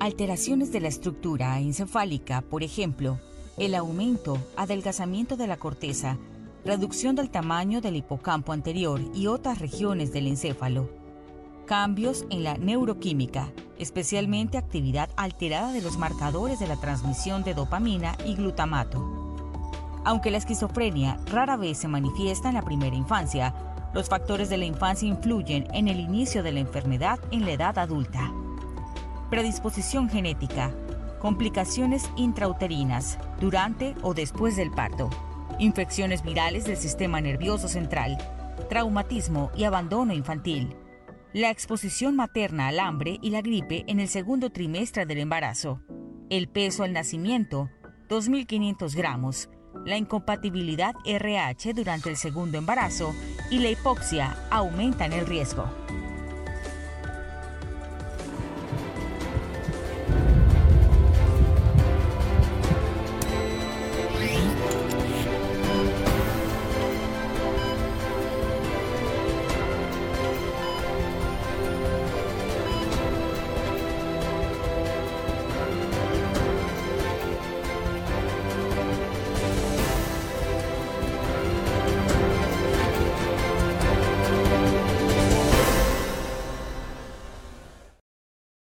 Alteraciones de la estructura encefálica, por ejemplo, el aumento, adelgazamiento de la corteza, reducción del tamaño del hipocampo anterior y otras regiones del encéfalo. Cambios en la neuroquímica, especialmente actividad alterada de los marcadores de la transmisión de dopamina y glutamato. Aunque la esquizofrenia rara vez se manifiesta en la primera infancia, los factores de la infancia influyen en el inicio de la enfermedad en la edad adulta. Predisposición genética, complicaciones intrauterinas durante o después del parto, infecciones virales del sistema nervioso central, traumatismo y abandono infantil, la exposición materna al hambre y la gripe en el segundo trimestre del embarazo, el peso al nacimiento, 2.500 gramos, la incompatibilidad RH durante el segundo embarazo y la hipoxia aumentan el riesgo.